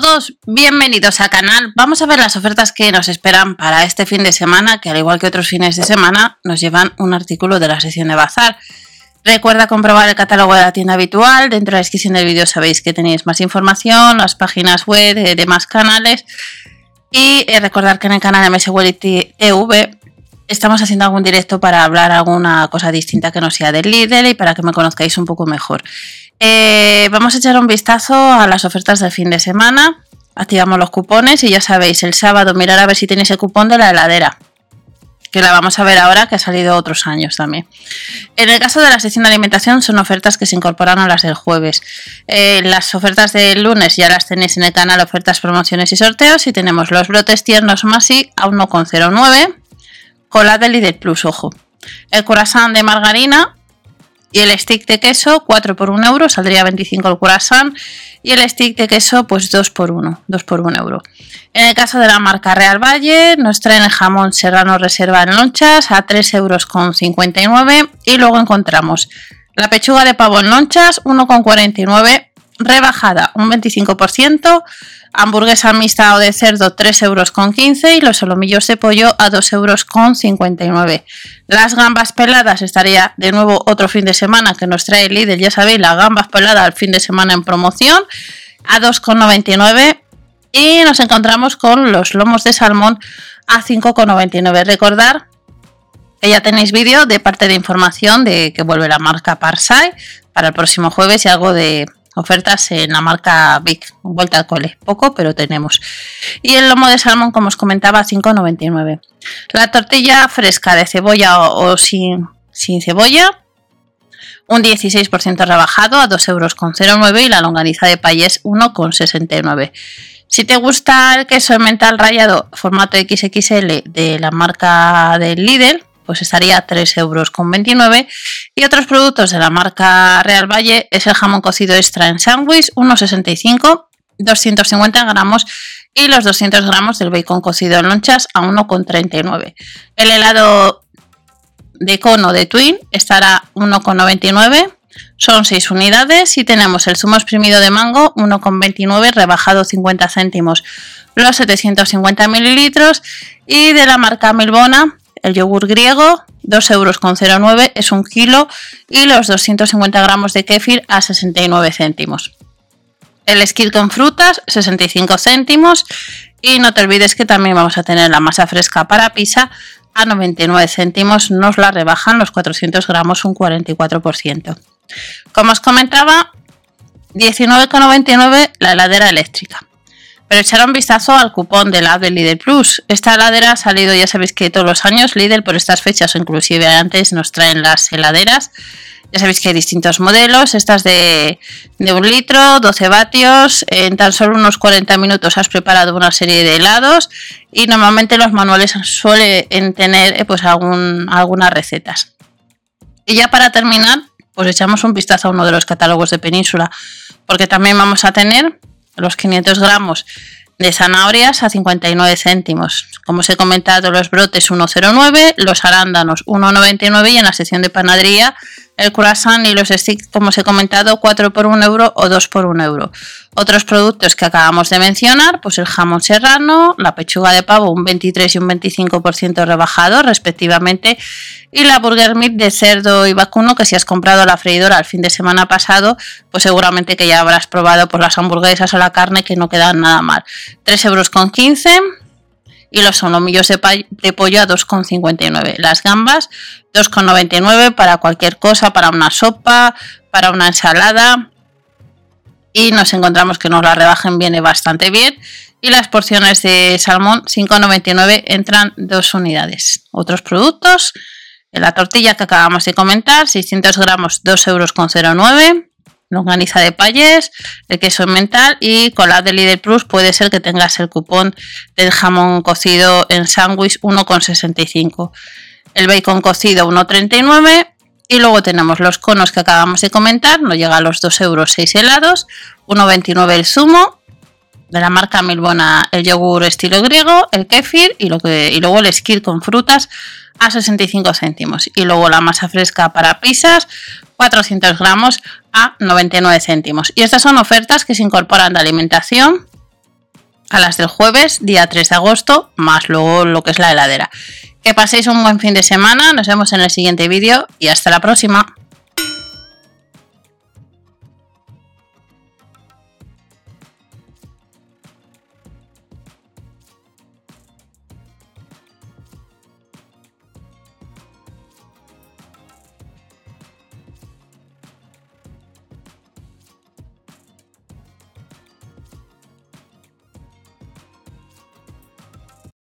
todos, bienvenidos al canal. Vamos a ver las ofertas que nos esperan para este fin de semana, que al igual que otros fines de semana, nos llevan un artículo de la sesión de bazar. Recuerda comprobar el catálogo de la tienda habitual. Dentro de la descripción del vídeo sabéis que tenéis más información, las páginas web de demás canales. Y eh, recordar que en el canal de MSWallet TV estamos haciendo algún directo para hablar alguna cosa distinta que no sea del líder y para que me conozcáis un poco mejor. Eh, vamos a echar un vistazo a las ofertas del fin de semana. Activamos los cupones y ya sabéis, el sábado mirar a ver si tenéis el cupón de la heladera. Que la vamos a ver ahora, que ha salido otros años también. En el caso de la sección de alimentación, son ofertas que se incorporan a las del jueves. Eh, las ofertas del lunes ya las tenéis en el canal Ofertas, Promociones y Sorteos. Y tenemos los brotes tiernos más y a 1,09. Con la del Lidl Plus, ojo. El corazón de margarina y el stick de queso, 4 por 1 euro, saldría 25 el croissant. Y el stick de queso, pues 2 por 1, 2 por 1 euro. En el caso de la marca Real Valle, nos traen el jamón serrano reserva en lonchas a 3 euros con 59. Y luego encontramos la pechuga de pavo en lonchas, 1,49 rebajada un 25%, hamburguesa mixta o de cerdo 3 euros con 15 y los solomillos de pollo a 2 euros con 59. Las gambas peladas estaría de nuevo otro fin de semana que nos trae el líder, ya sabéis, las gambas peladas al fin de semana en promoción a 2,99 y nos encontramos con los lomos de salmón a 5,99. Recordar que ya tenéis vídeo de parte de información de que vuelve la marca Parsai para el próximo jueves y algo de Ofertas en la marca Big, vuelta al cole. Poco, pero tenemos. Y el lomo de salmón, como os comentaba, 5,99. La tortilla fresca de cebolla o, sin, cebolla, un 16% rebajado a 2,09 euros y la longaniza de payés 1,69. Si te gusta el queso mental rallado formato XXL de la marca del Lidl, pues estaría 3,29 euros. Y otros productos de la marca Real Valle es el jamón cocido extra en sándwich, 1,65, 250 gramos y los 200 gramos del bacon cocido en lonchas a 1,39. El helado de cono de Twin estará 1,99. Son 6 unidades y tenemos el zumo exprimido de mango 1,29 rebajado 50 céntimos los 750 mililitros y de la marca Milbona el yogur griego, 2,09 euros es un kilo y los 250 gramos de kéfir a 69 céntimos. El esquil con frutas, 65 céntimos. Y no te olvides que también vamos a tener la masa fresca para pizza a 99 céntimos. Nos la rebajan los 400 gramos un 44%. Como os comentaba, 19,99 la heladera eléctrica. Pero echar un vistazo al cupón de la de Lidl Plus. Esta heladera ha salido, ya sabéis que todos los años Lidl por estas fechas o inclusive antes nos traen las heladeras. Ya sabéis que hay distintos modelos. Estas de, un litro, 12 vatios. En tan solo unos 40 minutos has preparado una serie de helados. Y normalmente los manuales suelen tener eh, pues algunas recetas. Y ya para terminar, pues echamos un vistazo a uno de los catálogos de Península. Porque también vamos a tener los 500 gramos de zanahorias a 59 céntimos. Como os he comentado, los brotes 1,09, los arándanos 1,99 y en la sección de panadería el croissant y los sticks, como os he comentado, 4 por 1 euro o 2 por 1 euro. Otros productos que acabamos de mencionar, pues el jamón serrano, la pechuga de pavo un 23 y un 25% rebajado respectivamente y la burger meat de cerdo y vacuno que si has comprado la freidora el fin de semana pasado, pues seguramente que ya habrás probado por las hamburguesas o la carne que no quedan nada mal. 3 euros con 15 y los solomillos de, pollo a 2,59. Las gambas 2,99 para cualquier cosa, para una sopa, para una ensalada. Y nos encontramos que nos la rebajen viene bastante bien. Y las porciones de salmón 5,99 entran dos unidades. Otros productos, la tortilla que acabamos de comentar, 600 gramos 2,09 euros longaniza de payés, el queso mental y con la de Lidl Plus puede ser que tengas el cupón del jamón cocido en sándwich 1,65. El bacon cocido 1,39 y luego tenemos los conos que acabamos de comentar, no llega a los 2 euros 6 helados, 1,29 el zumo, de la marca Milbona el yogur estilo griego, el kefir y, lo que, luego el skir con frutas a 65 céntimos. Y luego la masa fresca para pizzas, 400 gramos a 99 céntimos. Y estas son ofertas que se incorporan de alimentación a las del jueves, día 3 de agosto, más luego lo que es la heladera. Que paséis un buen fin de semana, nos vemos en el siguiente vídeo y hasta la próxima.